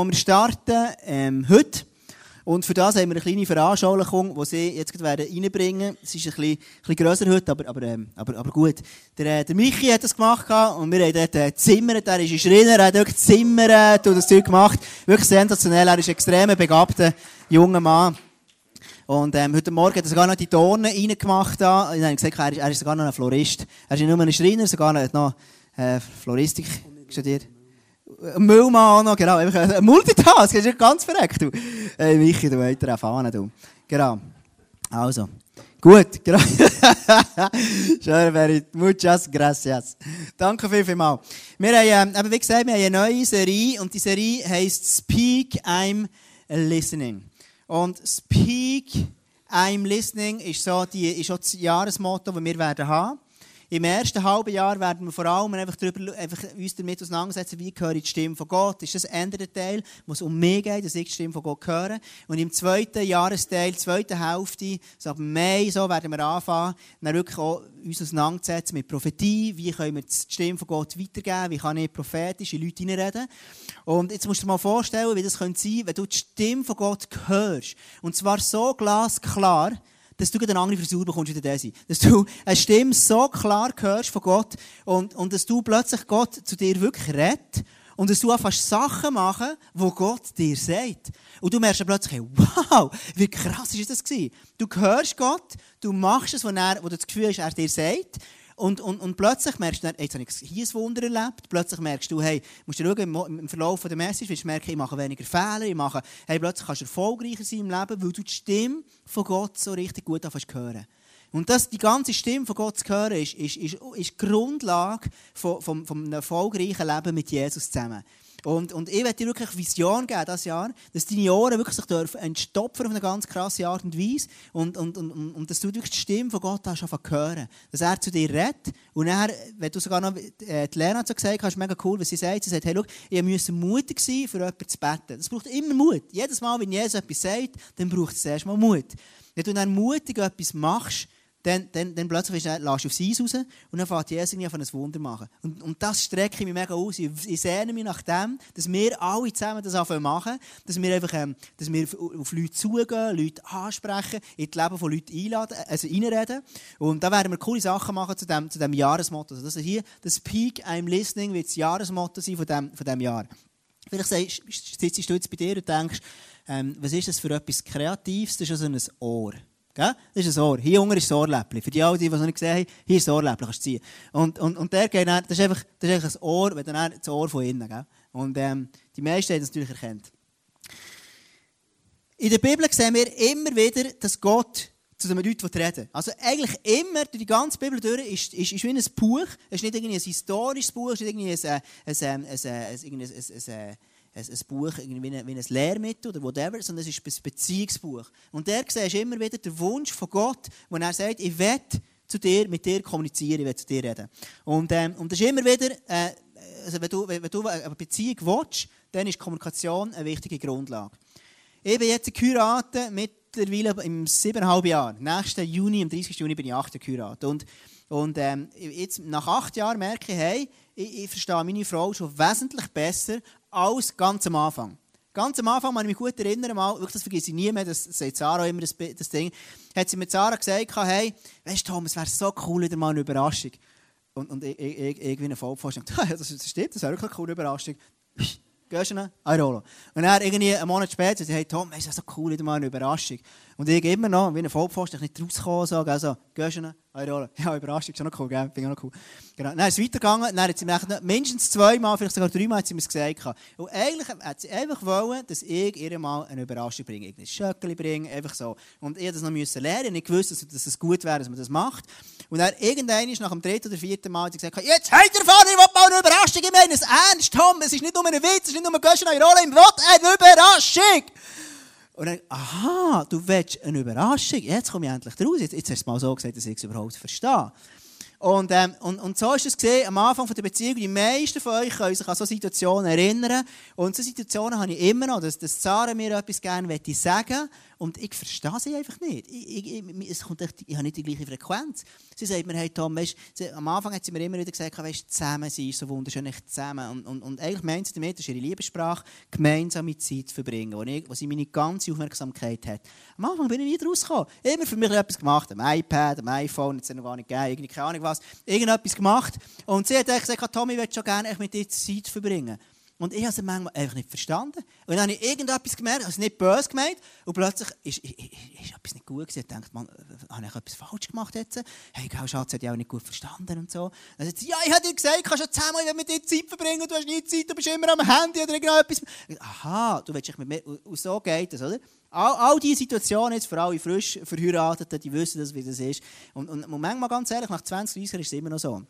Wir starten ähm, heute. Und für das haben wir eine kleine Veranschaulichung, die sie jetzt gerade reinbringen werden. Es ist ein bisschen, bisschen grösser heute, aber, aber, ähm, aber, aber gut. Der, äh, der Michi hat das gemacht und wir haben dort äh, zimmert. Er ist ein Schreiner, er hat wirklich zimmert und das Zeug gemacht. Wirklich sensationell. Er ist ein extrem begabter junger Mann. Und ähm, heute Morgen hat er sogar noch die Tonen reingemacht. Da. Dann habe gesagt, er ist, er ist sogar noch ein Florist. Er ist nicht nur ein Schreiner, sogar noch, noch äh, Floristik studiert. Müllmann noch, genau. Einfach ein Multitask, das ist ganz verreckt, du. Michi, du weiter erfahren, du. Genau. Also. Gut, genau. Schön, very muchas gracias. Danke viel, viel mal. Wir haben, ähm, wie gesagt, wir haben eine neue Serie und die Serie heisst Speak, I'm Listening. Und Speak, I'm Listening ist so, die, ist auch das Jahresmotto, das wir werden haben. Im ersten halben Jahr werden wir vor allem einfach, darüber, einfach uns damit auseinandersetzen, wie ich die Stimme von Gott. Ist das ein Teil, wo es um mich geht, dass ich die Stimme von Gott höre. Und im zweiten Jahresteil, zweiten Hälfte, so ab Mai, so werden wir anfangen, dann wirklich auch uns auseinandersetzen mit Prophetie. Wie können wir die Stimme von Gott weitergeben? Wie kann ich prophetisch in Leute hineinreden? Und jetzt musst du dir mal vorstellen, wie das könnte sein, wenn du die Stimme von Gott hörst. Und zwar so glasklar, dass du eine andere Frisur bekommst wie der. Dass du eine Stimme so klar hörst von Gott und, und dass du plötzlich Gott zu dir wirklich redet und dass du einfach Sachen machen, wo Gott dir sagt. Und du merkst plötzlich, wow, wie krass ist das gewesen? Du hörst Gott, du machst es, wo, er, wo du das Gefühl hast, er dir sagt und, und, und plötzlich merkst du, jetzt habe ich hier ein Wunder erlebt. Plötzlich merkst du, hey, musst du schauen, im Verlauf der Message wirst du merken, ich mache weniger Fehler, ich mache, hey, plötzlich kannst du erfolgreicher sein im Leben, weil du die Stimme von Gott so richtig gut anfängst hören. Und das, die ganze Stimme von Gott zu hören, ist, ist, ist, ist die Grundlage von, von, von einem erfolgreichen Leben mit Jesus zusammen. Und, und ich werde dir wirklich Vision geben dieses Jahr, dass deine Ohren wirklich sich dürfen entstopfen auf eine ganz krasse Art und Weise und, und, und, und, dass du durch die Stimme von Gott hast anfangen hören. Dass er zu dir redet und dann, wenn du sogar noch, äh, die Lena hat so gesagt, hast mega cool, was sie sagt, sie sagt, hey, schau, ich muss mutig sein, für jemanden zu beten. Das braucht immer Mut. Jedes Mal, wenn Jesus etwas sagt, dann braucht es erst mal Mut. Wenn du dann mutig etwas machst, dann, dann, dann plötzlich lässt du aufs Eis raus und dann fängt Jesus irgendwie an ein Wunder machen. Und, und das strecke ich mich mega aus. Ich, ich sehne mich nach dem, dass wir alle zusammen das anfangen machen, dass wir einfach, ähm, dass wir auf Leute zugehen, Leute ansprechen, in das Leben von Leuten einladen, also reinreden. Und da werden wir coole Sachen machen zu dem, zu dem Jahresmotto. Also das ist hier, das Peak I'm Listening wird das Jahresmotto sein von dem, von dem Jahr. Vielleicht sitzt du jetzt bei dir und denkst, ähm, was ist das für etwas Kreatives? Das ist also ein Ohr. Gell? Das ist ein Ohr. Hier unten ist das Ohrläppchen. Für die alle, die es noch nicht gesehen haben, hier ist das Ohrläppchen, kannst du ziehen. Und, und, und der geht dann, das ist einfach, das ist einfach ein Ohr, wenn dann das Ohr von innen. Gell? Und ähm, die meisten haben das natürlich erkannt. In der Bibel sehen wir immer wieder, dass Gott zu den Leuten reden Also eigentlich immer, durch die ganze Bibel durch, ist, ist, ist wie ein Buch. Es ist nicht irgendwie ein historisches Buch, es ist nicht irgendwie ein, ein, ein, ein, ein, ein, ein ein, ein Buch, wie ein, wie ein Lehrmittel oder whatever, sondern es ist ein Beziehungsbuch. Und der siehst immer wieder den Wunsch von Gott, wo er sagt, ich will zu dir, mit dir kommunizieren, ich will zu dir reden. Und, ähm, und das ist immer wieder, äh, also wenn, du, wenn du eine Beziehung willst, dann ist Kommunikation eine wichtige Grundlage. Ich bin jetzt geheiratet, mittlerweile im siebeneinhalb Jahr. Nächsten Juni, am 30. Juni bin ich acht geheiratet. Und, und ähm, jetzt, nach acht Jahren merke ich, hey, ich, ich verstehe meine Frau schon wesentlich besser als ganz am Anfang. Ganz am Anfang, wenn ich mich gut erinnere, mal, wirklich, das vergesse ich nie mehr, das sagt Sarah immer, das, das Ding, hat sie mit Sarah gesagt, hey, weißt du, Tom, es wäre so cool, wieder mal eine Überraschung. Und, und ich, ich, ich, irgendwie eine Vollvorstellung, das, das stimmt, das wäre wirklich eine coole Überraschung. Gehst du noch? Airolo. Und dann irgendwie einen Monat später, hey Tom, es ist so cool, wieder mal eine Überraschung. Und ich immer noch, wie ein Vollpfosten, nicht rausgekommen, so, also, gehst du noch? Airolo. Ja, Überraschung, ist schon noch cool, gell? Finde ich auch noch cool. Genau. Dann ist es weitergegangen, dann hat sie mir mindestens zweimal, vielleicht sogar dreimal, hat sie mir es gesagt. Und eigentlich hat sie einfach wollen, dass ich ihr mal eine Überraschung bringe. Ein Schöckchen bringe, einfach so. Und ich das noch müssen lernen, ich wusste, dass es gut wäre, dass man das macht. Und dann irgendwann ist nach dem dritten oder vierten Mal, sie gesagt, jetzt habt ihr vorne, ich will mal eine Überraschung, ich meine es ernst, Tom, es ist nicht nur ein Witz, es ist nicht nur ein Göschen ich will eine Überraschung. Und dann, aha, du willst eine Überraschung. Jetzt komme ich endlich raus. Jetzt, jetzt hast du es mal so gesagt, dass ich es überhaupt verstehe. Und, ähm, und, und so ist es gesehen, am Anfang der Beziehung, die meisten von euch können sich an solche Situationen erinnern. Und solche Situationen habe ich immer noch, dass, dass Sarah mir etwas gerne sagen und ich verstehe sie einfach nicht. Ich, ich, es kommt echt, ich habe nicht die gleiche Frequenz. Sie sagt mir, hey Tom, weißt, sie, am Anfang hat sie mir immer wieder gesagt, weißt, zusammen sein so wunderschön, nicht zusammen. Und, und, und eigentlich meint sie damit, das ist ihre Liebessprache, gemeinsame Zeit verbringen, wo, ich, wo sie meine ganze Aufmerksamkeit hat. Am Anfang bin ich nie rausgekommen. Immer für mich etwas gemacht, am iPad, am iPhone, jetzt noch gar nicht gegeben, keine Ahnung was, irgendetwas gemacht. Und sie hat gesagt, Tommy, ich möchte schon gerne mit dir Zeit verbringen. Und ich habe es manchmal einfach nicht verstanden. Und dann habe ich irgendetwas gemerkt, also nicht böse gemeint, und plötzlich ist, ist, ist etwas nicht gut gewesen. Ich dachte, man, habe ich etwas falsch gemacht jetzt? Hey, gell, Schatz, hat ja auch nicht gut verstanden und so. Dann sagt sie, ja, ich habe dir gesagt, ich kann schon zehnmal mit dir Zeit verbringen, du hast nie Zeit, du bist immer am Handy oder irgendetwas. Aha, du willst dich mit mir, und so geht das, oder? All, all diese Situationen, jetzt für alle frisch Verheirateten, die wissen das, wie das ist. Und, und, und manchmal, ganz ehrlich, nach 20, 30 Jahren ist es immer noch so.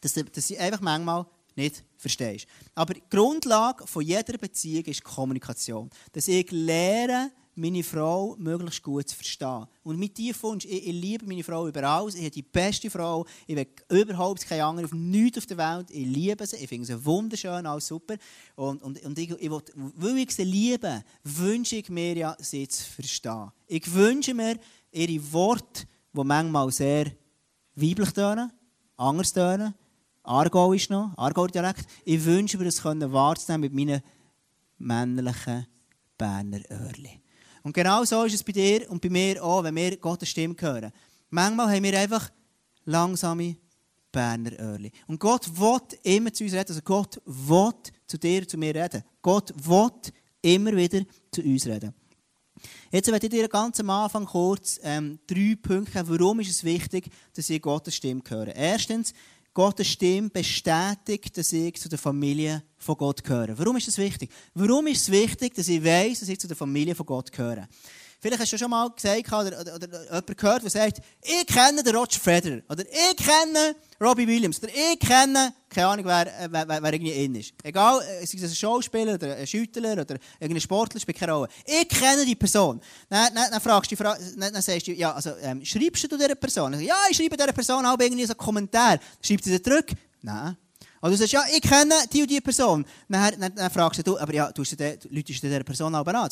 Dass, dass sie einfach manchmal nicht verstehst. Aber die Grundlage von jeder Beziehung ist Kommunikation. Dass ich lehre, meine Frau möglichst gut zu verstehen. Und mit dir Wunsch, ich, ich, liebe meine Frau über alles. Ich habe die beste Frau. Ich will überhaupt keine andere auf nichts auf der Welt. Ich liebe sie. Ich finde sie wunderschön, alles super. Und, und, und ich, ich will, weil ich sie liebe, wünsche ich mir ja, sie zu verstehen. Ich wünsche mir ihre Worte, die manchmal sehr weiblich tönen, anders tönen, Aargau ist noch, Aargau-Dialekt. Ich wünsche mir, das wahrzunehmen mit meinen männlichen Berner Öhrli. Und genau so ist es bei dir und bei mir auch, wenn wir Gottes Stimme hören. Manchmal haben wir einfach langsame Berner Öhrli. Und Gott will immer zu uns reden. Also Gott will zu dir, zu mir reden. Gott will immer wieder zu uns reden. Jetzt werde ich dir ganz am Anfang kurz ähm, drei Punkte geben, warum ist es wichtig, dass ich Gottes Stimme höre. Erstens, Gottes Stimme bestätigt, dass ich zu der Familie von Gott gehöre. Warum ist das wichtig? Warum ist es wichtig, dass ich weiß, dass ich zu der Familie von Gott gehöre? Vielleicht hast du schon mal gesagt oder, oder, oder jemand gehört, der sagt, ich kenne den Roger Federer. Oder ich kenne Robbie Williams. Oder ich kenne, keine Ahnung, wer, wer, wer, wer irgendwie in ist. Egal, sei es ein Schauspieler oder ein Schüttler oder irgendein Sportler, spielt keine Rolle. Ich kenne die Person. Dann, dann, dann fragst du, dann, dann sagst du, ja, also, ähm, schreibst du dieser Person? ja, ich schreibe dieser Person auch irgendwie so einen Kommentar. Schreibst du dir zurück? Nein. Also du sagst, ja, ich kenne die und die Person. Dann, dann, dann fragst du, aber ja, du läutest dieser Person auch an.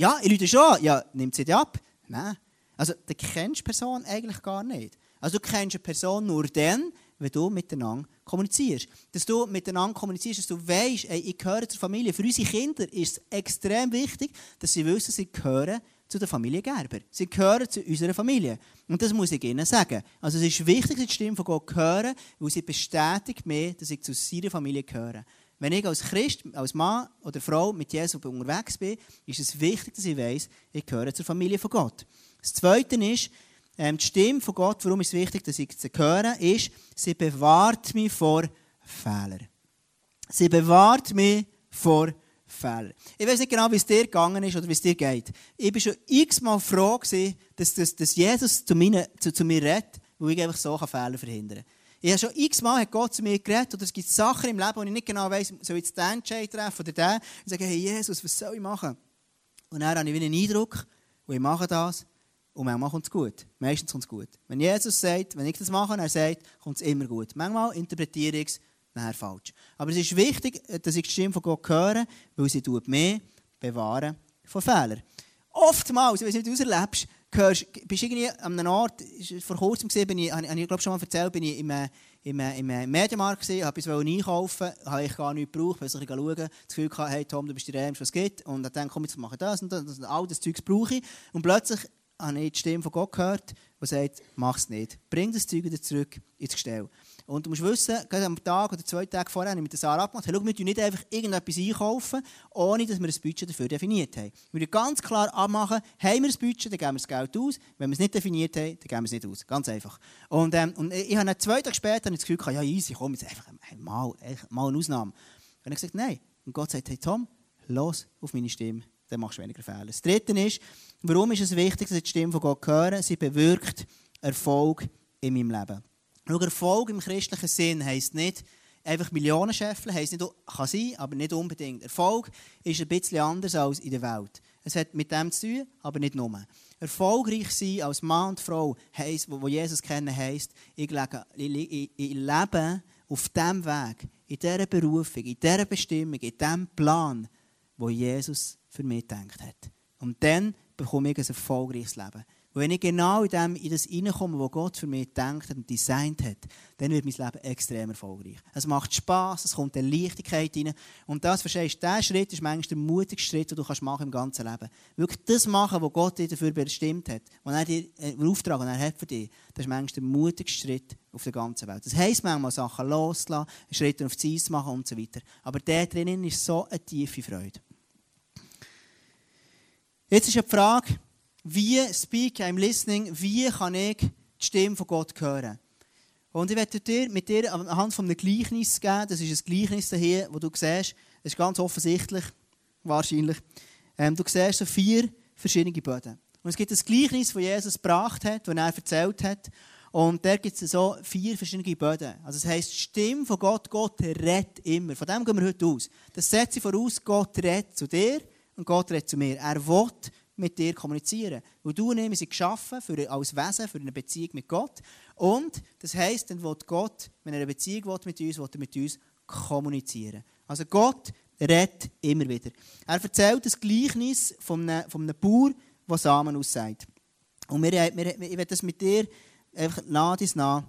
Ja, ich rufe schon. Ja, nimmt sie dich ab? Nein. Also, du kennst die Person eigentlich gar nicht. Also, du kennst eine Person nur dann, wenn du miteinander kommunizierst. Dass du miteinander kommunizierst, dass du weißt, ey, ich gehöre zur Familie. Für unsere Kinder ist es extrem wichtig, dass sie wissen, sie gehören zu der Familie Gerber. Sie gehören zu unserer Familie. Und das muss ich ihnen sagen. Also es ist wichtig, dass die Stimme von Gott hören, weil sie bestätigt mir, dass ich zu seiner Familie gehöre. Wenn ich als Christ, als Mann oder Frau mit Jesus unterwegs bin, ist es wichtig, dass ich weiß, ich gehöre zur Familie von Gott. Das Zweite ist, ähm, die Stimme von Gott, warum ist es wichtig, dass ich sie höre, ist, sie bewahrt mich vor Fehlern. Sie bewahrt mich vor Fehlern. Ich weiß nicht genau, wie es dir gegangen ist oder wie es dir geht. Ich war schon x-mal froh, dass, dass, dass Jesus zu, meine, zu, zu mir redet, weil ich einfach so Fehler verhindern kann. Ich habe schon x-mal Gott zu mir geredet, oder es gibt Sachen im Leben, wo ich nicht genau weiss, soll ich jetzt den Entscheid treffen oder den? Ich sage, hey Jesus, was soll ich machen? Und dann habe ich wieder einen Eindruck, und ich mache das, und manchmal kommt es gut. Meistens kommt es gut. Wenn Jesus sagt, wenn ich das mache, er sagt, kommt es immer gut. Manchmal interpretiere ich es nachher falsch. Aber es ist wichtig, dass ich die Stimme von Gott höre, weil sie tut mehr bewahren von Fehlern. Oftmals, ich weiß nicht, wie du es erlebst, hörst, bist irgendwie an einem Ort, vor kurzem gesehen, bin ich, habe ich glaube schon mal erzählt, bin ich im, im, im Mediamarkt gesehen, habe etwas einkaufen, habe ich gar nichts gebraucht, weil ich schauen, das Gefühl hatte, hey Tom, du bist der Ärmste, was es gibt, und dann komm, jetzt mache ich das und das, und all das Zeug brauche ich, und plötzlich habe ich die Stimme von Gott gehört, die sagt, mach es nicht, bring das Zeug wieder zurück ins Gestell. Und du musst wissen, gerade am Tag oder zwei Tage vorher habe ich mit Sarah abgemacht, hey, schau, wir nicht einfach irgendetwas einkaufen, ohne dass wir ein Budget dafür definiert haben. Wir müssen ganz klar abmachen, haben wir ein Budget, dann geben wir das Geld aus. Wenn wir es nicht definiert haben, dann geben wir es nicht aus. Ganz einfach. Und, ähm, und ich habe zwei Tage später das Gefühl gehabt, ja easy, komm, jetzt einfach mal, mal eine Ausnahme. Und ich gesagt, nein. Und Gott sagt, hey Tom, los auf meine Stimme, dann machst du weniger Fehler. Das Dritte ist, warum ist es wichtig, dass ich die Stimme von Gott höre? Sie bewirkt Erfolg in meinem Leben. Schau, Erfolg im christlichen Sinn heisst nicht, einfach Millionen scheffeln, heisst nicht, kann sein, aber nicht unbedingt. Erfolg ist ein bisschen anders als in der Welt. Es hat mit dem zu tun, aber nicht nur. Erfolgreich sein als Mann und Frau, heisst, wo Jesus kennen, heisst, ich, lege, ich, ich lebe auf dem Weg, in dieser Berufung, in dieser Bestimmung, in diesem Plan, wo Jesus für mich gedacht hat. Und dann bekomme ich ein erfolgreiches Leben. Und wenn ich genau in, dem, in das hineinkomme, was Gott für mich gedacht und designt hat, dann wird mein Leben extrem erfolgreich. Es macht Spass, es kommt eine Leichtigkeit rein. Und das, verstehst du, dieser Schritt ist manchmal der mutigste Schritt, den du kannst machen im ganzen Leben. Wirklich das machen, was Gott dir dafür bestimmt hat, was er dir äh, einen Auftrag und er hat für dich, das ist manchmal der mutigste Schritt auf der ganzen Welt. Das heisst manchmal, Sachen loszulassen, Schritte auf die Eis machen und so weiter. Aber der drinnen ist so eine tiefe Freude. Jetzt ist die Frage, wie speak I'm listening, wie kann ich die Stimme von Gott hören? Und ich werde dir mit dir anhand von einem Gleichnis geben, das ist ein Gleichnis hier, wo du siehst, das ist ganz offensichtlich, wahrscheinlich, ähm, du siehst so vier verschiedene Böden. Und es gibt ein Gleichnis, das Jesus gebracht hat, das er erzählt hat. Und da gibt es so vier verschiedene Böden. Also das heisst, die Stimme von Gott, Gott redet immer. Von dem gehen wir heute aus. Das setzt sich voraus, Gott redet zu dir und Gott redet zu mir. Er will mit dir kommunizieren. Weil du und ich, sind geschaffen für, als Wesen für eine Beziehung mit Gott. Und das heisst, dann will Gott, wenn er eine Beziehung will mit uns, will er mit uns kommunizieren. Also Gott redet immer wieder. Er erzählt das Gleichnis von einem, von einem Bauer, der Samen aussagt. Und wir, wir, ich werde das mit dir einfach nah dies nah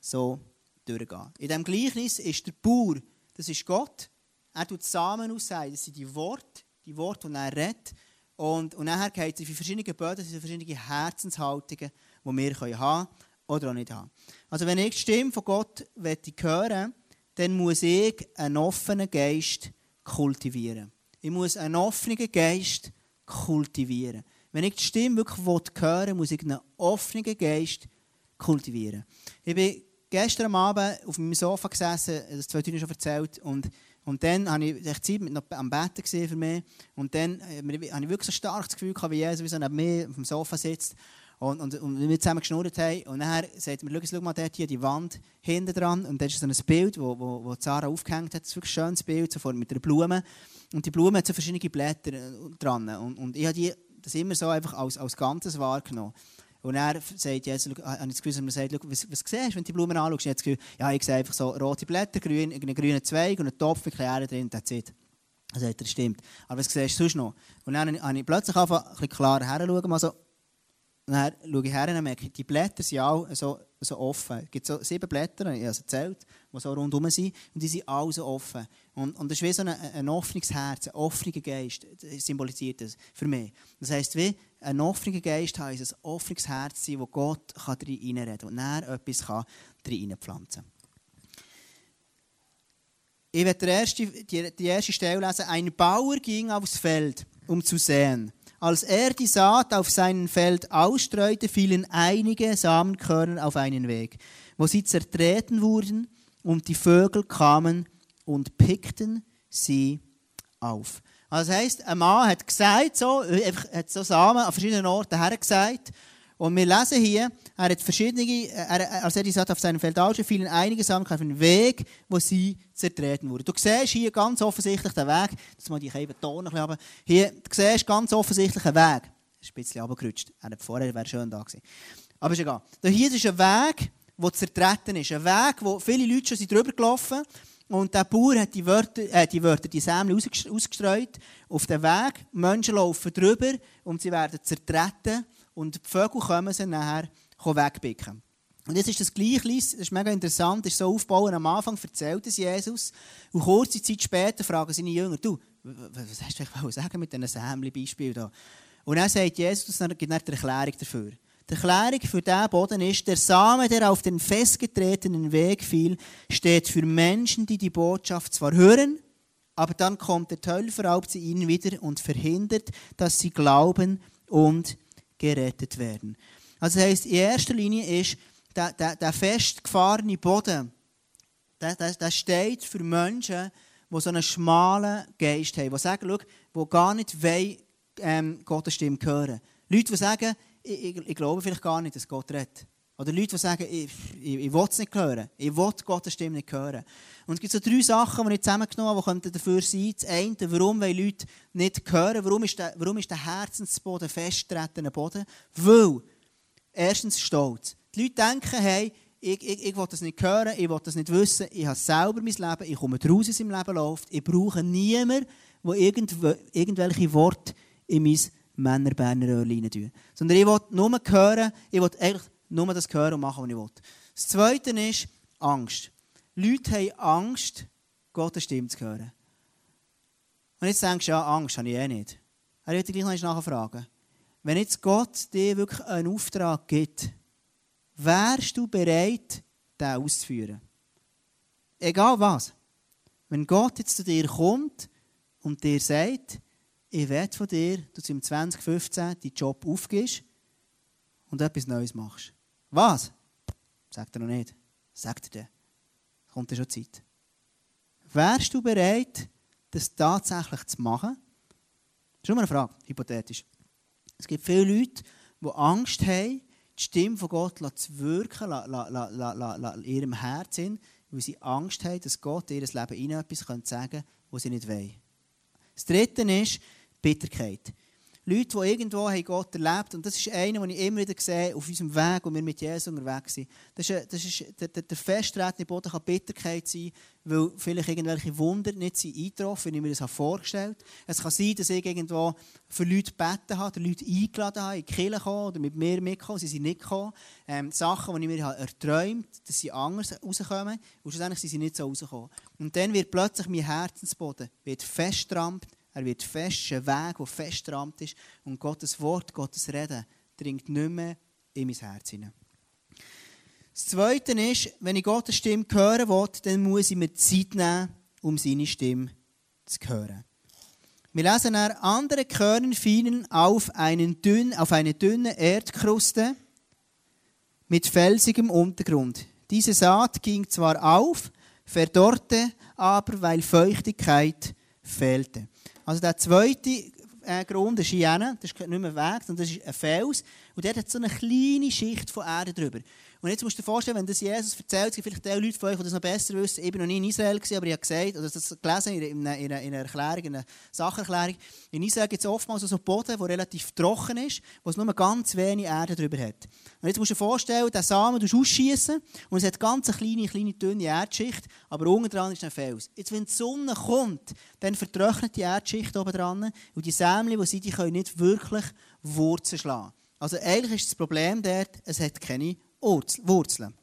so durchgehen. In diesem Gleichnis ist der Bauer, das ist Gott. Er tut Samen aussagen, das sind die Worte, die Worte, die er redet. Und, und nachher geht es in verschiedene Böden, in verschiedene Herzenshaltungen, die wir haben können oder auch nicht haben. Also wenn ich die Stimme von Gott hören dann muss ich einen offenen Geist kultivieren. Ich muss einen offenen Geist kultivieren. Wenn ich die Stimme wirklich hören will, muss ich einen offenen Geist kultivieren. Ich bin gestern Abend auf meinem Sofa gesessen, das zwei Stunden schon erzählt, und und dann habe ich Zeit mit noch am Betten für mich. Und dann äh, habe ich wirklich so stark das Gefühl gehabt, wie Jesus wie so neben mir auf dem Sofa sitzt. Und, und, und wir zusammen geschnurrt haben. Und dann sagt mir, schau mal dort hier die Wand hinten dran. Und da ist so ein Bild, wo, wo, wo Sarah aufgehängt hat. Das ist wirklich ein schönes Bild, so mit einer Blume. Und die Blume hat so verschiedene Blätter äh, dran. Und, und ich habe die, das immer so einfach als, als Ganzes wahrgenommen. Und er sagt jetzt, habe ich das Gefühl, man sagt, was, was siehst du, wenn du die Blumen anschaust? Ich das Gefühl, ja, ich sehe einfach so rote Blätter, grün, einen grünen Zweig und einen Topf mit Erde drin, that's it. Er sagt, das stimmt. Aber was siehst du sonst noch? Und dann habe ich plötzlich angefangen, ein bisschen klarer herzuschauen, und dann schaue ich her und merke, die Blätter sind alle so, so offen. Es gibt so sieben Blätter, ich habe erzählt, die so rundherum sind, und die sind alle so offen. Und, und das ist wie so ein, ein offenes Herz, ein offener Geist, das symbolisiert das für mich. Das heisst, wie ein offener Geist heisst ein offenes Herz sein, wo Gott reinreden kann und dann etwas reinpflanzen kann. Ich werde die erste, die, die erste Stelle lesen. Ein Bauer ging aufs Feld, um zu säen. Als er die Saat auf seinem Feld ausstreute, fielen einige Samenkörner auf einen Weg, wo sie zertreten wurden und die Vögel kamen und pickten sie auf. Also das heisst, ein Mann hat gesagt, so, einfach, hat so Samen an verschiedenen Orten hergesagt. Und wir lesen hier, er hat verschiedene, er, als er die Saat auf seinem Feld ausschaut, fielen einige Samen auf einen Weg, wo sie zertreten wurden. Du siehst hier ganz offensichtlich den Weg, das mal die eben Ton ein bisschen Hier, du siehst ganz offensichtlich einen Weg. Ist ein bisschen runtergerutscht. Er vorher wäre schön da gewesen. Aber ist egal. Hier ist ein Weg, der zertreten ist. Ein Weg, wo viele Leute schon drüber gelaufen sind. Und der Bauer hat die Wörter, äh, die, Wörter, die Sämli ausgestreut auf den Weg. Menschen laufen drüber und sie werden zertreten. Und die Vögel kommen sie nachher wegpicken. Und jetzt ist das Gleichnis, das ist mega interessant, ist so aufbauen. Am Anfang erzählt es Jesus. Und kurze Zeit später fragen seine Jünger, du, was hast du eigentlich sagen mit diesen Sämli-Beispiel Und dann sagt Jesus, und gibt eine Erklärung dafür. Die Erklärung für diesen Boden ist, der Same, der auf den festgetretenen Weg fiel, steht für Menschen, die die Botschaft zwar hören, aber dann kommt der Teufel verraubt sie ihnen wieder und verhindert, dass sie glauben und gerettet werden. Also das heisst, in erster Linie ist der, der, der festgefahrene Boden, der, der, der steht für Menschen, die so einen schmalen Geist haben, die sagen, schau, die gar nicht wollen, ähm, Gottes Stimme hören. Leute, die sagen, ich, ich, glaube vielleicht gar nicht, dass Gott redet. Oder Leute, die sagen, ich, ich, ich will es nicht hören. Ich will Gottes Stimme nicht hören. Und es gibt so drei Sachen, die ich zusammengenommen habe, die dafür sein Das eine, warum wollen Leute nicht hören? Warum ist der, warum ist der Herzensboden festtretender Boden? Weil, erstens Stolz. Die Leute denken, hey, ich, ich, ich will das nicht hören, ich will das nicht wissen, ich habe selber mein Leben, ich komme draus, es im Leben läuft. Ich brauche niemanden, der irgendwelche Worte in mein Männerberner Öhrchen tun. Sondern ich will nur hören, ich will eigentlich nur das hören und machen, was ich will. Das Zweite ist Angst. Leute haben Angst, Gottes Stimme zu hören. Und jetzt denkst du, ja, Angst habe ich eh nicht. Er wird gleich noch nachfragen. Wenn jetzt Gott dir wirklich einen Auftrag gibt, wärst du bereit, den auszuführen? Egal was. Wenn Gott jetzt zu dir kommt und dir sagt, ich werde von dir, dass du im 2015 deinen Job aufgibst und etwas Neues machst. Was? Sagt er noch nicht. Sagt er dir. Kommt ja schon Zeit. Wärst du bereit, das tatsächlich zu machen? Das ist nur eine Frage, hypothetisch. Es gibt viele Leute, die Angst haben, die Stimme von Gott zu wirken, in ihrem Herzen, weil sie Angst haben, dass Gott in ihr Leben ihnen etwas sagen könnte, was sie nicht wollen. Das Dritte ist Bitterkeit. Leute, die irgendwo Gott erlebt und das ist einer, den ich immer wieder sehe, auf unserem Weg, wo wir mit Jesus unterwegs sind. Das ist, das ist, der, der, der Boden kann Bitterkeit sein, weil vielleicht irgendwelche Wunder nicht sind eingetroffen, wie ich mir das vorgestellt habe. Es kann sein, dass ich irgendwo für Leute gebeten habe, Leute eingeladen habe, in die Kirche oder mit mir mitkommen, sie sind nicht gekommen. Ähm, Sachen, die ich mir erträumt habe, dass sie anders rauskommen und schlussendlich sind sie nicht so rausgekommen. Und dann wird plötzlich mein Herzensboden wird festgerammt er wird fest, ein Weg, der fest rammt ist. Und Gottes Wort, Gottes Reden dringt nicht mehr in mein Herz hinein. Das Zweite ist, wenn ich Gottes Stimme hören will, dann muss ich mir Zeit nehmen, um seine Stimme zu hören. Wir lesen dann, andere Körner fielen auf, einen dünn, auf eine dünne Erdkruste mit felsigem Untergrund. Diese Saat ging zwar auf, verdorrte aber, weil Feuchtigkeit fehlte. Also der zweite äh, Grund ist hier, das ist nicht mehr Weg, sondern das ist ein Fels. Und der hat so eine kleine Schicht von Erde drüber. Und jetzt musst du dir vorstellen, wenn das Jesus erzählt, vielleicht die Leute von euch, die das noch besser wissen. Ich war noch nie in Israel, gewesen, aber ich habe gesagt, oder das gelesen in einer, in einer Erklärung, in einer Sacherklärung. In Israel gibt es oftmals so einen Boden, der relativ trocken ist, wo es nur ganz wenig Erde drüber hat. Und jetzt musst du dir vorstellen, den Samen du ausschießen und es hat ganz eine kleine, kleine, dünne Erdschicht, aber unten dran ist ein Fels. Jetzt, wenn die Sonne kommt, dann vertrocknet die Erdschicht oben dran und die Sämli, die sind, die können nicht wirklich Wurzeln schlagen. Also eigentlich ist das Problem dort, es hat keine Wurzeln.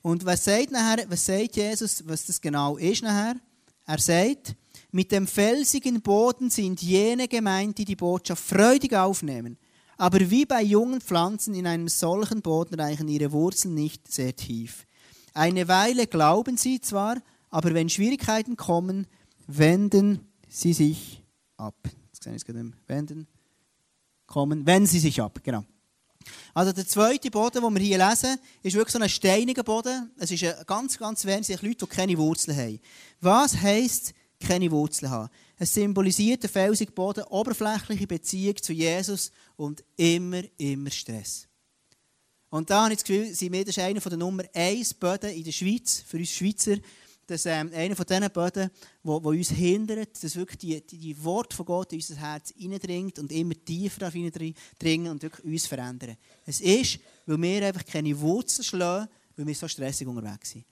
Und was sagt, nachher, was sagt Jesus, was das genau ist nachher? Er sagt, mit dem felsigen Boden sind jene gemeint, die die Botschaft freudig aufnehmen. Aber wie bei jungen Pflanzen in einem solchen Boden reichen ihre Wurzeln nicht sehr tief. Eine Weile glauben sie zwar, aber wenn Schwierigkeiten kommen, wenden sie sich ab. Jetzt sehen wir es Wenden, kommen, wenden sie sich ab. Genau. Also der zweite Boden, den wir hier lesen, ist wirklich so ein steiniger Boden. Es ist ein ganz, ganz wenig Leute, die keine Wurzeln haben. Was heisst keine Wurzeln haben? Es symbolisiert der felsige Boden, oberflächliche Beziehung zu Jesus und immer, immer Stress. Und da habe ich das Gefühl, sind wir, das einer der Nummer 1 Böden in der Schweiz, für uns Schweizer, dass ähm, einer von diesen Böden, wo, wo uns hindert, dass wirklich die, die, die Worte von Gott in unser Herz hineindringt und immer tiefer hineindringen und wirklich uns verändern. Es ist, weil wir einfach keine Wurzeln schlagen, weil wir so stressig unterwegs sind.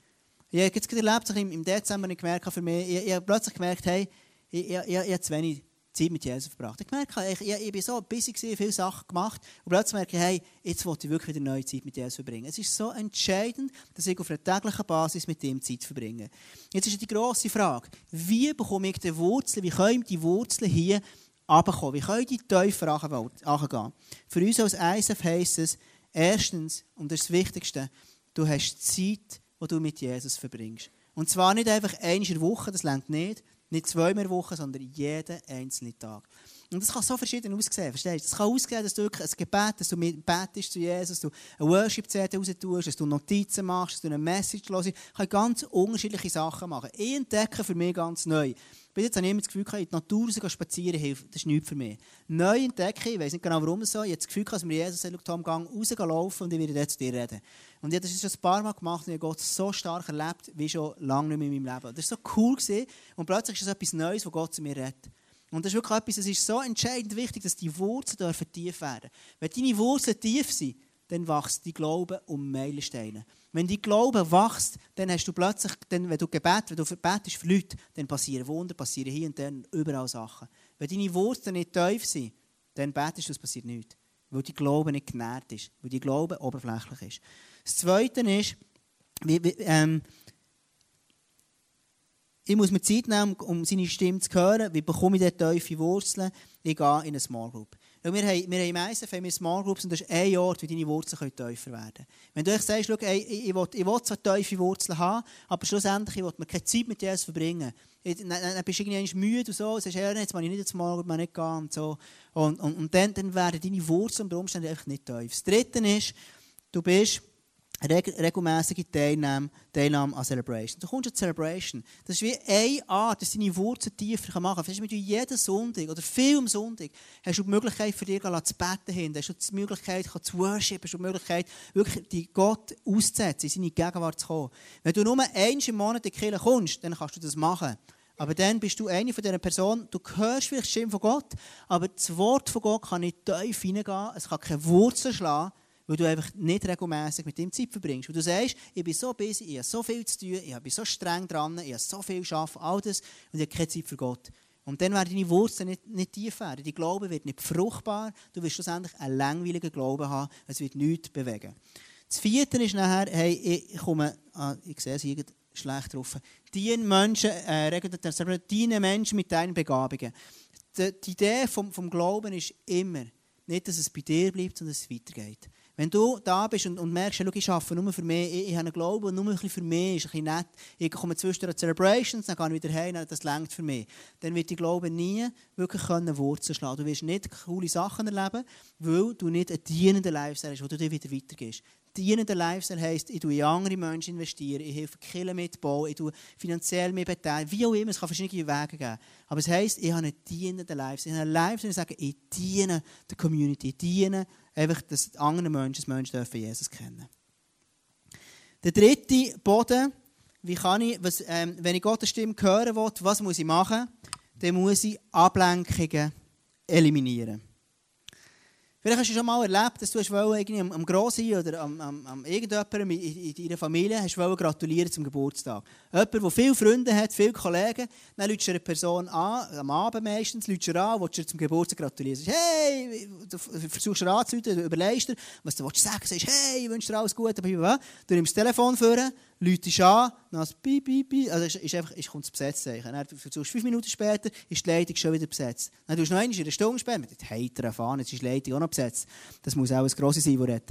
Ich habe jetzt erlebt, im Dezember gemerkt, für mich, ich, ich habe plötzlich gemerkt, hey, ich, ich, ich, ich habe zu wenig Zeit mit Jesus verbracht. Ich merke, ich, ich, ich bin so busy gewesen, viele Sachen gemacht und plötzlich merke ich, hey, jetzt wollte ich wirklich wieder neue Zeit mit Jesus verbringen. Es ist so entscheidend, dass ich auf einer täglichen Basis mit ihm Zeit verbringe. Jetzt ist die grosse Frage, wie bekomme ich die Wurzeln, wie können die Wurzeln hier runterkommen, wie können die tiefer angehen? Für uns als ISF heisst es, erstens, und das ist das Wichtigste, du hast Zeit, die du mit Jesus verbringst. Und zwar nicht einfach der Woche, das längt nicht, nicht zweimal Woche, sondern jeden einzelnen Tag. Und das kann so verschieden aussehen, verstehst du? Es kann aussehen, dass du wirklich ein Gebet, dass du betest zu Jesus, dass du eine Worship-CD raus tust, dass du Notizen machst, dass du eine Message hörst. Ich kann ganz unterschiedliche Sachen machen. Ich entdecke für mich ganz neu. Bis jetzt habe ich das Gefühl, in die Natur raus spazieren hilft. Das ist nichts für mich. Neu entdecke ich, weiß nicht genau warum es so, ich habe das Gefühl, dass mir Jesus sagt, am Gang rauslaufen und ich werde jetzt zu dir reden. Und ich habe das schon ein paar Mal gemacht und ich habe Gott so stark erlebt, wie schon lange nicht mehr in meinem Leben. Das war so cool. Gewesen. Und plötzlich ist es etwas Neues, wo Gott zu mir redet. Und das ist wirklich etwas, es ist so entscheidend wichtig, dass die Wurzeln dürfen tief werden. Wenn deine Wurzeln tief sind, dann wächst dein Glaube um Meilensteine. Wenn dein Glaube wächst, dann hast du plötzlich, dann, wenn du Gebet, wenn du betest für Leute, dann passieren Wunder, passieren hier und dann überall Sachen. Wenn deine Wurzeln nicht tief sind, dann betest du, es passiert nichts. Weil dein Glaube nicht genährt ist, weil dein Glaube oberflächlich ist. Das Zweite ist, wie, wie, ähm, ich muss mir Zeit nehmen, um seine Stimme zu hören. Wie bekomme ich diese tiefe Wurzeln? Ich gehe in eine Small Group. Weil wir haben, im haben wir Small Groups und das ist ein Ort, wie deine Wurzeln tiefer werden können. Wenn du sagst, schau, ey, ich, will, ich will zwar tiefe Wurzeln haben, aber schlussendlich ich will mir keine Zeit mit Jesus verbringen. Dann, dann bist du irgendwie müde und so, und sagst, ja, jetzt kann ich nicht ins Small Group, nicht gehen und so. Und, und, und dann, dann werden deine Wurzeln unter Umständen einfach nicht tief. Das Dritte ist, du bist reg regelmäßige Teilnahme, Teilnahme an Celebration. Du kommst an Celebration. Das ist wie eine Art, dass deine Wurzeln tiefer machen kann. Weißt du, jeden Sonntag oder viel am Sonntag hast du die Möglichkeit, für dich zu beten hin. Hast du die Möglichkeit, zu worshipen. Hast du die Möglichkeit, wirklich die Gott auszusetzen, in seine Gegenwart zu kommen. Wenn du nur einmal im Monat in die Kirche kommst, dann kannst du das machen. Aber dann bist du eine von dieser Personen, du hörst vielleicht die Stimme von Gott, aber das Wort von Gott kann nicht tief hineingehen, es kann keine Wurzel schlagen, weil du einfach nicht regelmäßig mit ihm Zeit verbringst. Weil du sagst, ich bin so busy, ich habe so viel zu tun, ich bin so streng dran, ich habe so viel arbeiten, all das, und ich habe keine Zeit für Gott. Und dann werden deine Wurzeln nicht, nicht tief werden. Dein Glaube wird nicht fruchtbar. Du wirst schlussendlich einen langweiligen Glauben haben. Es wird nichts bewegen. Das vierte ist nachher, hey, ich komme, ah, ich sehe es hier schlecht drauf, dienen Menschen, äh, dienen Menschen mit deinen Begabungen. Die, die Idee vom, vom Glauben ist immer, nicht, dass es bei dir bleibt, sondern dass es weitergeht. Wenn du da bist und, und merkst, schau, ich arbeite nur für mich, ich, ich habe einen Glauben nur ein bisschen für mich, ist ein bisschen nett, ich komme zwischen Celebrations, dann gehe ich wieder heim, das längt für mich. Dann wird dein Glaube nie wirklich Wurzeln schlagen. Du wirst nicht coole Sachen erleben, weil du nicht einen dienenden Lifestyle hast, wo du dir wieder weitergehst. Dienender Lifestyle heisst, ich investiere in andere Menschen, investieren, ich helfe Kirchen mitbauen, ich finanziell mehr beteiligen, wie auch immer, es kann verschiedene Wege geben. Aber es heisst, ich habe einen dienenden Lifestyle. Ich habe einen Lifestyle, ich sage, ich diene der Community, ich diene einfach, dass andere Menschen, dass Menschen dürfen Jesus kennen Der dritte Boden, wie kann ich, was, ähm, wenn ich Gottes Stimme hören will, was muss ich machen? Dann muss ich Ablenkungen eliminieren. Vielleicht hast du schon mal erlebt, dass du irgendwie am, am Grossi oder am, am, am irgendjemandem in, in deiner Familie hast gratulieren zum Geburtstag. Jemand, der viele Freunde hat, viele Kollegen, dann lütst du eine Person an, am Abend meistens, lütst du an, willst du zum Geburtstag gratulieren. Sagst, hey, du versuchst dir anzuleiten, du überlegst dir, was du willst sagen, sagst, hey, ich wünsche dir alles Gute, du nimmst das Telefon vor, läutest an, dann hast piep, piep, piep. Also, ist, ist einfach, ist, kommt das Besetzzeichen. Dann versuchst fünf Minuten später, ist die Leitung schon wieder besetzt. Dann tust du noch einmal in einer Stunde später, mit dem heiteren Fahren, jetzt ist die Leitung auch noch besetzt. Das muss auch ein Grosses sein, das redet.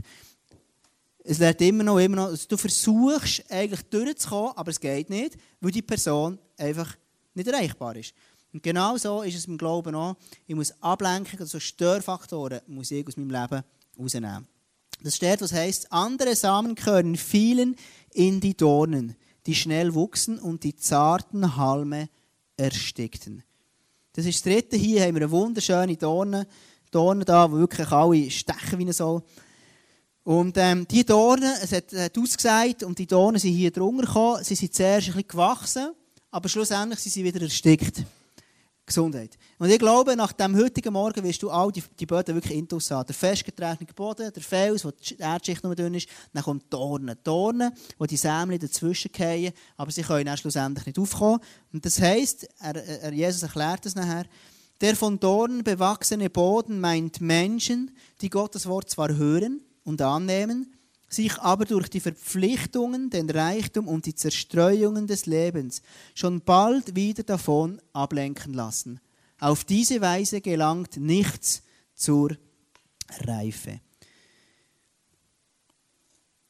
Es lernt immer noch, immer noch, also du versuchst eigentlich durchzukommen, aber es geht nicht, weil die Person einfach nicht erreichbar ist. Und genau so ist es im Glauben auch. Ich muss Ablenkungen, also Störfaktoren, muss ich aus meinem Leben rausnehmen. Das steht, was heißt, andere Samenkörner fielen in die Dornen, die schnell wuchsen und die zarten Halme erstickten. Das ist das dritte. Hier haben wir eine wunderschöne Dorne, Dorne da, die wirklich alle stechen wie so. Und ähm, die Dornen, es hat, hat ausgesagt, und die Dornen sind hier drunter gekommen. Sie sind zuerst ein bisschen gewachsen, aber schlussendlich sind sie wieder erstickt. Gesundheit. Und ich glaube, nach dem heutigen Morgen wirst du all die, die Böden wirklich intus haben. Der festgetretene Boden, der Fels, wo die Erdschicht noch dünn ist, dann kommen Dornen. Dornen, wo die Sämli dazwischen fallen, aber sie können dann schlussendlich nicht aufkommen. Und das heisst, er, er, Jesus erklärt das nachher, der von Dornen bewachsene Boden meint Menschen, die Gottes Wort zwar hören und annehmen, sich aber durch die Verpflichtungen, den Reichtum und die Zerstreuungen des Lebens schon bald wieder davon ablenken lassen. Auf diese Weise gelangt nichts zur Reife.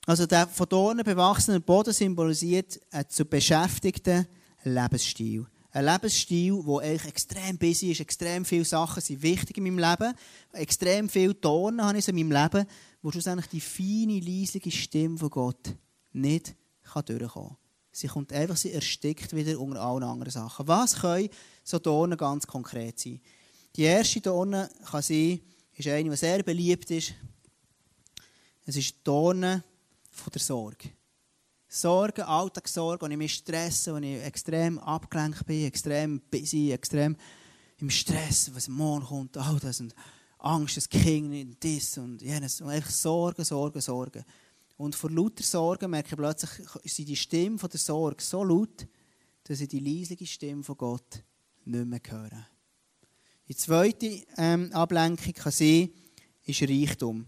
Also der von Dornen bewachsene Boden symbolisiert einen zu beschäftigten Lebensstil. ein Lebensstil, der eigentlich extrem busy ist, extrem viele Sachen sind wichtig in meinem Leben, extrem viele Tonen habe ich in meinem Leben, wo schlussendlich die feine, leisliche Stimme von Gott nicht durchkommen kann. Sie kommt einfach, sie erstickt wieder unter allen anderen Sachen. Was können so Tonen ganz konkret sein? Die erste Tone kann sein, ist eine, die sehr beliebt ist. Es ist die Tone von der Sorge. Sorge, Alltagssorge, wo ich mich stresse, wo ich extrem abgelenkt bin, extrem busy, extrem im Stress, was morgen kommt, all das und Angst, das Kind das und jenes. Und einfach Sorgen, Sorgen, Sorgen. Und vor lauter Sorgen merke ich plötzlich, ist die Stimme von der Sorge so laut, dass ich die leisliche Stimme von Gott nicht mehr höre. Die zweite ähm, Ablenkung kann sein, ist Reichtum.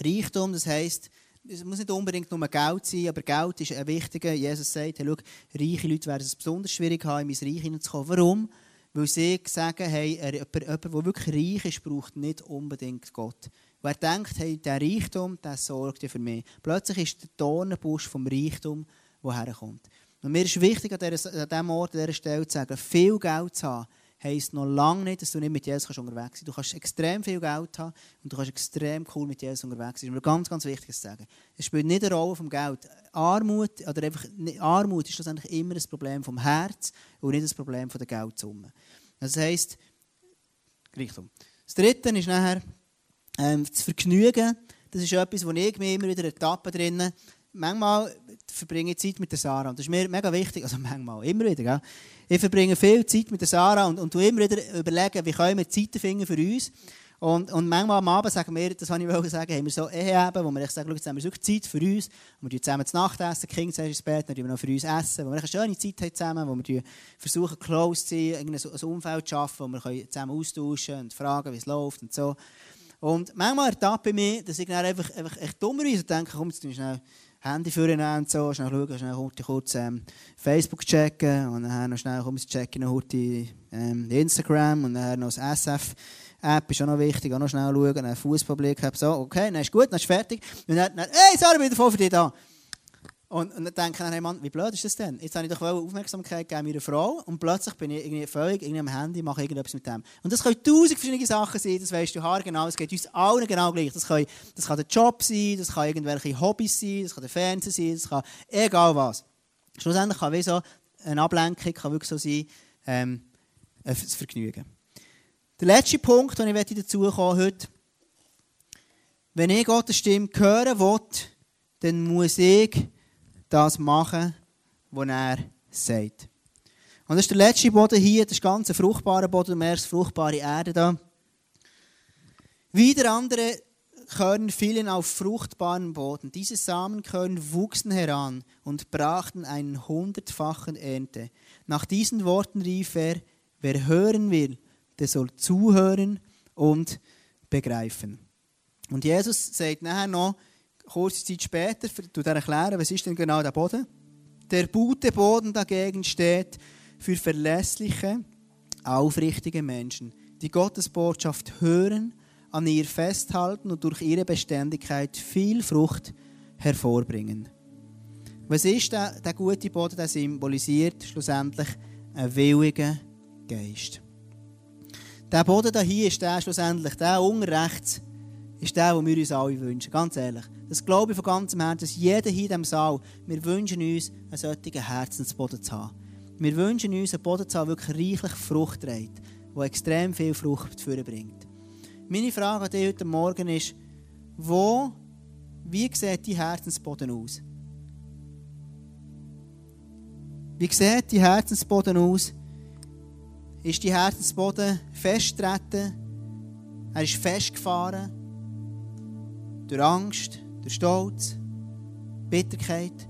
Reichtum, das heisst, es muss nicht unbedingt nur Geld sein, aber Geld ist ein wichtiger. Jesus sagt, hey, schau, reiche Leute werden es besonders schwierig haben, in mein Reich hineinzukommen. Warum? Weil sie sagen, hey, jemand, jemand, der wirklich reich ist, braucht nicht unbedingt Gott. Wer denkt, hey, der Reichtum, der sorgt ja für mich. Plötzlich ist der Dornenbusch vom Reichtum, der herkommt. Und mir ist wichtig, an, diesem Ort, an dieser Stelle zu sagen, viel Geld zu haben, heisst noch lange nicht, dass du nicht mit Jesus unterwegs sein Du kannst extrem viel Geld haben und du kannst extrem cool mit Jesus unterwegs sein. Das ist mir ganz, ganz wichtig zu sagen. Es spielt nicht eine Rolle vom Geld. Armut, oder einfach, Armut ist schlussendlich immer ein Problem vom Herz und nicht ein Problem von der Geldsumme. Das heisst, Richtung. Das Dritte ist nachher ähm, das Vergnügen. Das ist etwas, wo ich mir immer wieder Etappen drinnen manchmal verbringe ich Zeit mit der Sarah. Und das ist mir mega wichtig. Also manchmal, immer wieder. Gell? Ich verbringe viel Zeit mit der Sarah und, und immer wieder überlegen, wie können wir Zeit finden für uns. Und, und manchmal am Abend sagen wir, das wollte ich sagen, haben wir so wo wir echt sagen, jetzt haben wir Zeit für uns. Und wir zusammen zu Nacht essen, die Kinder ins Bett, dann wir noch für uns essen. Wo wir eine schöne Zeit haben zusammen, wo wir versuchen, close zu sein, ein Umfeld zu schaffen, wo wir zusammen austauschen und fragen, wie es läuft und so. Und manchmal ertappe ich mich, dass ich einfach, einfach echt dummerweise denke, komm, jetzt schnell Handy vornehmen und so, schnell schauen, schnell kurz, kurz ähm, Facebook checken und dann noch schnell kurz checken, noch kurz ähm, Instagram und dann noch das SF-App ist auch noch wichtig, auch noch schnell schauen, dann Fußballblick habe, so, okay, dann ist gut, dann ist fertig. Und dann, dann hey, Sarah, bin voll für dich da. Und, und dann denke ich, hey Mann, wie blöd ist das denn? Jetzt habe ich doch Aufmerksamkeit gegeben meiner Frau und plötzlich bin ich irgendwie völlig am Handy, mache irgendetwas mit dem. Und das können tausend verschiedene Sachen sein, das weißt du genau, es geht uns allen genau gleich. Das kann, das kann der Job sein, das kann irgendwelche Hobbys sein, das kann der Fernseher sein, das kann egal was. Schlussendlich kann wie so eine Ablenkung kann wirklich so sein, ähm, das Vergnügen. Der letzte Punkt, den ich dazu kommen heute, wenn ich Gottes Stimme hören will, dann muss ich das machen, was er sagt. Und das ist der letzte Boden hier, das ganze fruchtbare Boden, du merkst fruchtbare Erde da. Wieder andere Körner fielen auf fruchtbaren Boden. Diese Samenkörner wuchsen heran und brachten einen hundertfachen Ernte. Nach diesen Worten rief er, wer hören will, der soll zuhören und begreifen. Und Jesus sagt nachher noch, kurze Zeit später, erklären, was ist denn genau der Boden? Der gute Boden dagegen steht für verlässliche, aufrichtige Menschen, die Gottes Botschaft hören, an ihr festhalten und durch ihre Beständigkeit viel Frucht hervorbringen. Was ist der, der gute Boden, der symbolisiert schlussendlich einen willigen Geist? Der Boden hier ist der schlussendlich, der unten rechts, ist der, den wir uns alle wünschen. Ganz ehrlich. Das glaube ich von ganzem Herzen, dass jeder hier in diesem Saal, wir wünschen uns, einen solchen Herzensboden zu haben. Wir wünschen uns, einen Boden zu haben, der wirklich reichlich Frucht trägt, der extrem viel Frucht bringt. Meine Frage an dich heute Morgen ist, wo, wie sieht dein Herzensboden aus? Wie sieht dein Herzensboden aus? Ist dein Herzensboden festgetreten? Er ist festgefahren? Durch Angst? der Stolz, Bitterkeit.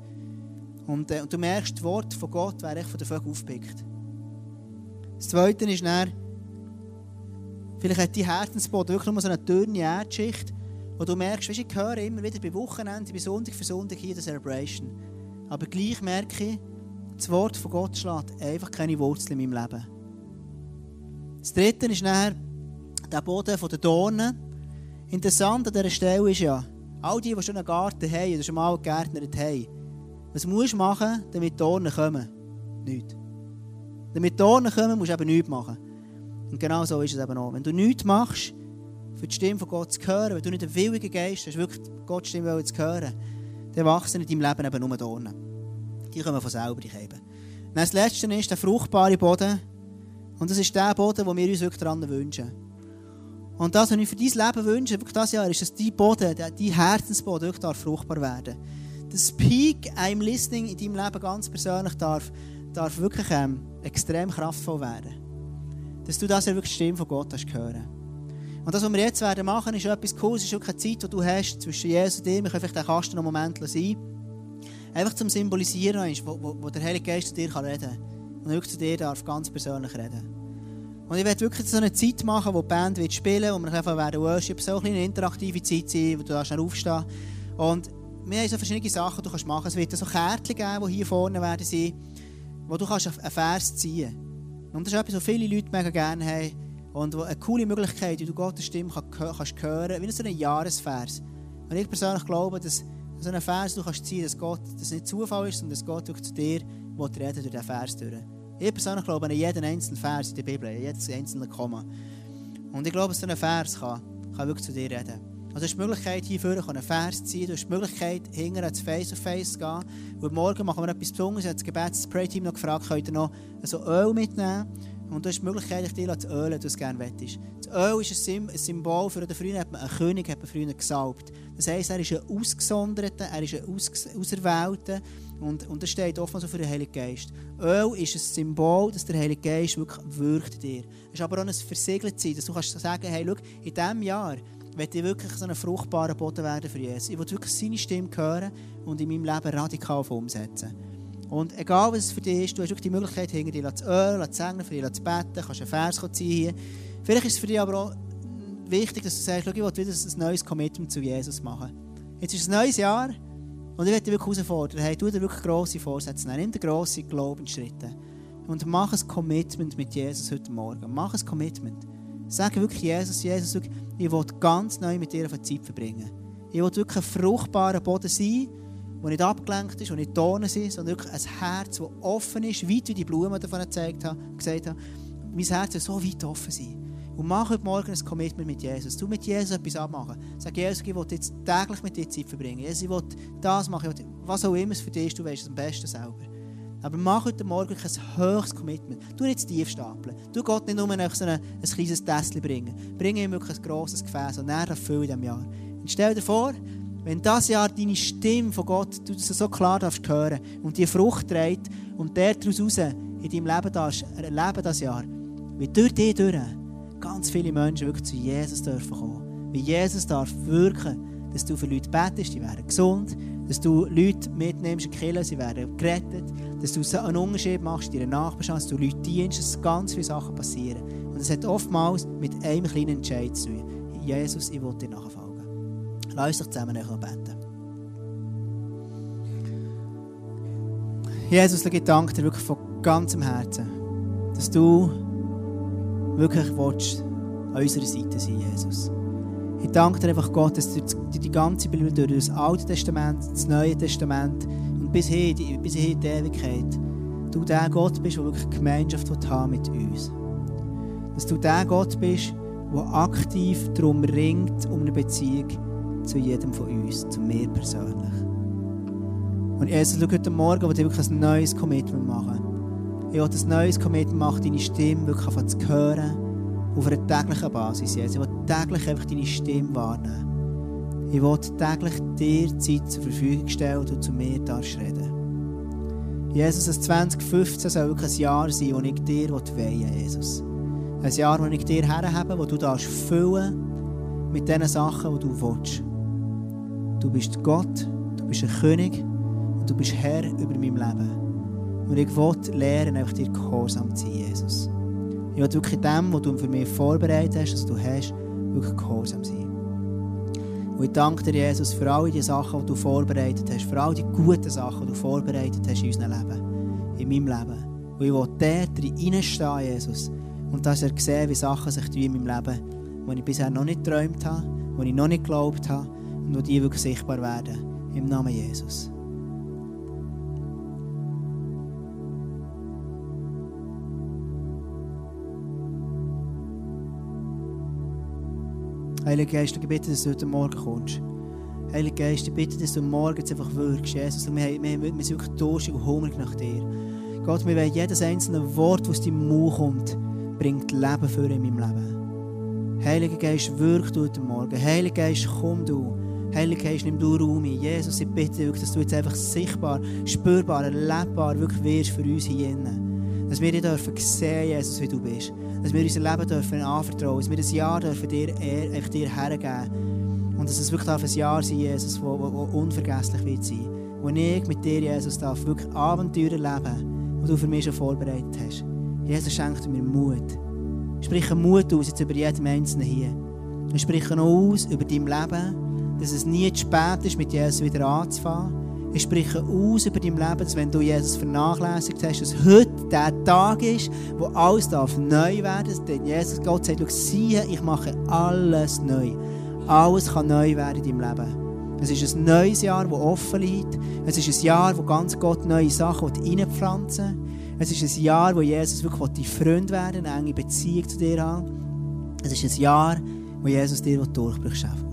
Und, äh, und du merkst, das Wort von Gott wäre echt von der Vögel aufgepickt. Das Zweite ist dann, vielleicht hat die Herzensboden wirklich nur so eine dünne Erdschicht, wo du merkst, weißt, ich höre immer wieder bei Wochenende, bei Sonntag für Sonntag hier die Celebration. Aber gleich merke ich, das Wort von Gott schlägt einfach keine Wurzeln in meinem Leben. Das Dritte ist nachher der Boden der Dornen. Interessant an dieser Stelle ist ja, All die, die schon einen Garten haben oder schon mal gegärtnert haben, was musst du machen, damit die Dornen kommen? Nichts. Damit Dornen kommen, musst du eben nichts machen. Und genau so ist es eben auch. Wenn du nichts machst, für die Stimme von Gott zu hören, wenn du nicht einen willigen Geist hast, wirklich Gottes Stimme zu hören, dann wachsen in deinem Leben eben nur Dornen. Die kommen von selber, die Käben. das Letzte ist der fruchtbare Boden. Und das ist der Boden, den wir uns wirklich daran wünschen. Und das, was ich für dein Leben wünsche, wirklich dieses Jahr, ist, dass dein Boden, dein Herzensboden wirklich fruchtbar werden darf. Das Peak I'm Listening in deinem Leben ganz persönlich darf, darf wirklich ähm, extrem kraftvoll werden. Dass du das ja wirklich die Stimme von Gott hast hören. Und das, was wir jetzt werden machen, ist etwas Cooles. Es ist wirklich eine Zeit, die du hast zwischen Jesus und dir. Wir können vielleicht den Kasten noch einen Moment sein. Einfach zum Symbolisieren, wo, wo, wo der Heilige Geist zu dir kann reden kann. Und wirklich zu dir darf ganz persönlich reden. Und ich werde wirklich so eine Zeit machen, wo die Band wird spielen wo wir einfach werden worship, so eine interaktive Zeit sein, wo du da schnell aufstehen Und wir haben so verschiedene Sachen, die du machen kannst. Es wird so Kärtchen geben, die hier vorne werden sein, wo du kannst einen Vers ziehen kannst. Und das ist etwas, was viele Leute mega gerne haben. Und eine coole Möglichkeit, wie du Gottes Stimme kannst hören, wie so ein Jahresvers. Und ich persönlich glaube, dass so ein Vers du kannst ziehen, dass Gott, dass nicht Zufall ist, sondern dass Gott durch zu dir reden durch diesen Vers durch. Ich persönlich glaube an jeden einzelnen Vers in der Bibel, an jedes einzelne Komma. Und ich glaube, dass so ein Vers kann, kann wirklich zu dir reden. Also hast die Möglichkeit, hier vorne einen Vers zu ziehen. Du hast die Möglichkeit, hinten ins Face-to-Face zu gehen. Und morgen machen wir etwas Besonderes. Ich habe das Gebets-Pray-Team noch gefragt, könnt ihr noch so Öl mitnehmen? Und du hast die Möglichkeit, dich zu ölen, wenn du es gerne möchtest. Das Öl ist ein Symbol für den Frühen einen König, hat man früher gesalbt. Das heisst, er ist ein Ausgesonderter, er ist ein Auserwählter. Und, und das steht oftmals so für den Heiligen Geist. Öl ist ein Symbol, dass der Heilige Geist wirklich wirkt in dir. Es ist aber auch ein versiegelt sein, dass du kannst sagen, hey, schau, in diesem Jahr werde ich wirklich so einen fruchtbaren Boden werden für Jesus. Ich will wirklich seine Stimme hören und in meinem Leben radikal umsetzen. Und egal was es für dich ist, du hast wirklich die Möglichkeit, hinter dir zu ölen, zu segnen, für dich zu beten, kannst einen Vers ziehen hier. Vielleicht ist es für dich aber auch wichtig, dass du sagst, schau, ich will wieder ein neues Commitment zu Jesus machen. Jetzt ist ein neues Jahr. Und ich möchte dich wirklich herausfordern, hey, tu dir wirklich grosse Vorsätze. Nimm dir grosse Glaubensschritte. Und mach ein Commitment mit Jesus heute Morgen. Mach ein Commitment. Sag wirklich Jesus, Jesus, ich will ganz neu mit dir auf Zeit verbringen. Ich will wirklich ein fruchtbarer Boden sein, der nicht abgelenkt ist, der nicht Tonen sind, sondern wirklich ein Herz, das offen ist, weit wie die Blumen davon gezeigt haben, gesagt haben. Mein Herz soll so weit offen sein. Und mach heute Morgen ein Commitment mit Jesus. Du mit Jesus etwas abmachen. Sag, Jesus, ich will jetzt täglich mit dir Zeit verbringen. Jesus, ich will das machen. Will, was auch immer es für dich ist, du weißt es am besten selber. Aber mach heute Morgen ein höchstes Commitment. Du nicht tief stapeln. Du Gott nicht nur noch so ein, ein kleines Tässchen bringen. Bring ihm wirklich ein grosses Gefäß und er erfüllt in diesem Jahr. Und stell dir vor, wenn das Jahr deine Stimme von Gott du so klar darfst hören und die Frucht trägt und der daraus raus in deinem Leben darfst erleben das Jahr, wie durch dich durch ganz viele Menschen wirklich zu Jesus dürfen kommen. Wie Jesus darf wirken, dass du für Leute betest, die werden gesund, dass du Leute mitnimmst in Kirche, sie werden gerettet, dass du einen Unterschied machst in deiner Nachbarschaft, dass du Leute dienst, dass ganz viele Sachen passieren. Und es hat oftmals mit einem kleinen Entscheid zu tun. Jesus, ich will dir nachfolgen. Lass uns zusammen beten. Jesus, ich danke dir wirklich von ganzem Herzen, dass du wirklich willst, an unserer Seite sein, Jesus. Ich danke dir einfach, Gott, dass du die ganze Bibel durch das Alte Testament, das Neue Testament und bis hin, bis hin in die Ewigkeit, du der Gott bist, der wirklich Gemeinschaft haben mit uns. Dass du der Gott bist, der aktiv darum ringt, um eine Beziehung zu jedem von uns, zu mir persönlich. Und Jesus, schau heute Morgen, wo ich wirklich ein neues Commitment machen. Ich will ein neues Commitment machen, deine Stimme wirklich zu hören, auf einer täglichen Basis. Jesus. Ich will täglich einfach deine Stimme wahrnehmen. Ich will täglich dir Zeit zur Verfügung stellen und du zu mir darfst reden. Jesus, das 2015 soll wirklich ein Jahr sein, wo ich dir weihen Jesus. Ein Jahr, wo ich dir herhabe, wo du darfst füllen mit den Sachen, die du willst. Du bist Gott, du bist ein König und du bist Herr über mein Leben. Und ich will lernen, einfach dir gehorsam zu sein, Jesus. Ich will wirklich dem, was du für mich vorbereitet hast, was du hast, wirklich gehorsam sein. Und ich danke dir, Jesus, für all die Sachen, die du vorbereitet hast, für all die guten Sachen, die du vorbereitet hast in unserem Leben, in meinem Leben. Und ich will dort reinstehen, Jesus. Und dass er sehen, wie Sachen sich in meinem Leben, die ich bisher noch nicht geträumt habe, die ich noch nicht geglaubt habe und die wirklich sichtbar werden. Im Namen Jesus. Heilige Geist, ich bitte, dass du heute Morgen kommst. Heilige Geist, ich bitte, dass du morgen einfach wirkst, Jesus. Wir, haben, wir, sind wirklich durstig und hungrig nach dir. Gott, wir wollen jedes einzelne Wort, das aus deinem Mund kommt, bringt Leben für in meinem Leben. Heilige Geist, wirk du heute Morgen. Heilige Geist, komm du. Heiliger Geist, nimm du Raum ein. Jesus, ich bitte wirklich, dass du jetzt einfach sichtbar, spürbar, erlebbar wirklich wirst für uns hier innen. Dass wir dir dürfen sehen, Jesus, wie du bist. Dass wir unser Leben dürfen anvertrauen. Dass wir das Jahr dürfen dir, einfach dir hergeben. Und dass es wirklich ein Jahr sein Jesus, das unvergesslich wird sein. Wo ich mit dir, Jesus, darf wirklich Abenteuer erleben, die du für mich schon vorbereitet hast. Jesus schenkt mir Mut. Sprich Mut aus jetzt über jeden Einzelnen hier. Ich spreche aus über dein Leben, dass es nie zu spät ist, mit Jesus wieder anzufangen. Ich spreche aus über dein Leben, dass wenn du Jesus vernachlässigt hast, dass heute der Tag ist, wo alles darf neu werden darf. Denn Jesus, Gott sagt, siehe, ich mache alles neu. Alles kann neu werden in deinem Leben. Es ist ein neues Jahr, das offen liegt. Es ist ein Jahr, wo ganz Gott neue Sachen reinpflanzen will. Es ist ein Jahr, wo Jesus wirklich dein Freund werden eine enge Beziehung zu dir hat. Es ist ein Jahr, wo Jesus dir Durchbruch schaffen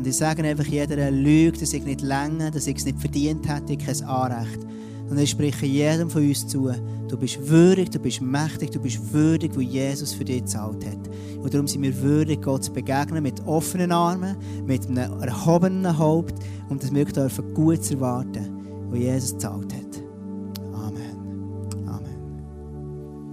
Und ich sage einfach jeder Lüge, dass ich nicht länger, dass ich es nicht verdient hätte, ich kein Anrecht. Und ich spreche jedem von uns zu, du bist würdig, du bist mächtig, du bist würdig, wo Jesus für dich gezahlt hat. Und darum sind wir würdig, Gott zu begegnen mit offenen Armen, mit einem erhobenen Haupt und dass wir dürfen gut erwarten, wo Jesus gezahlt hat.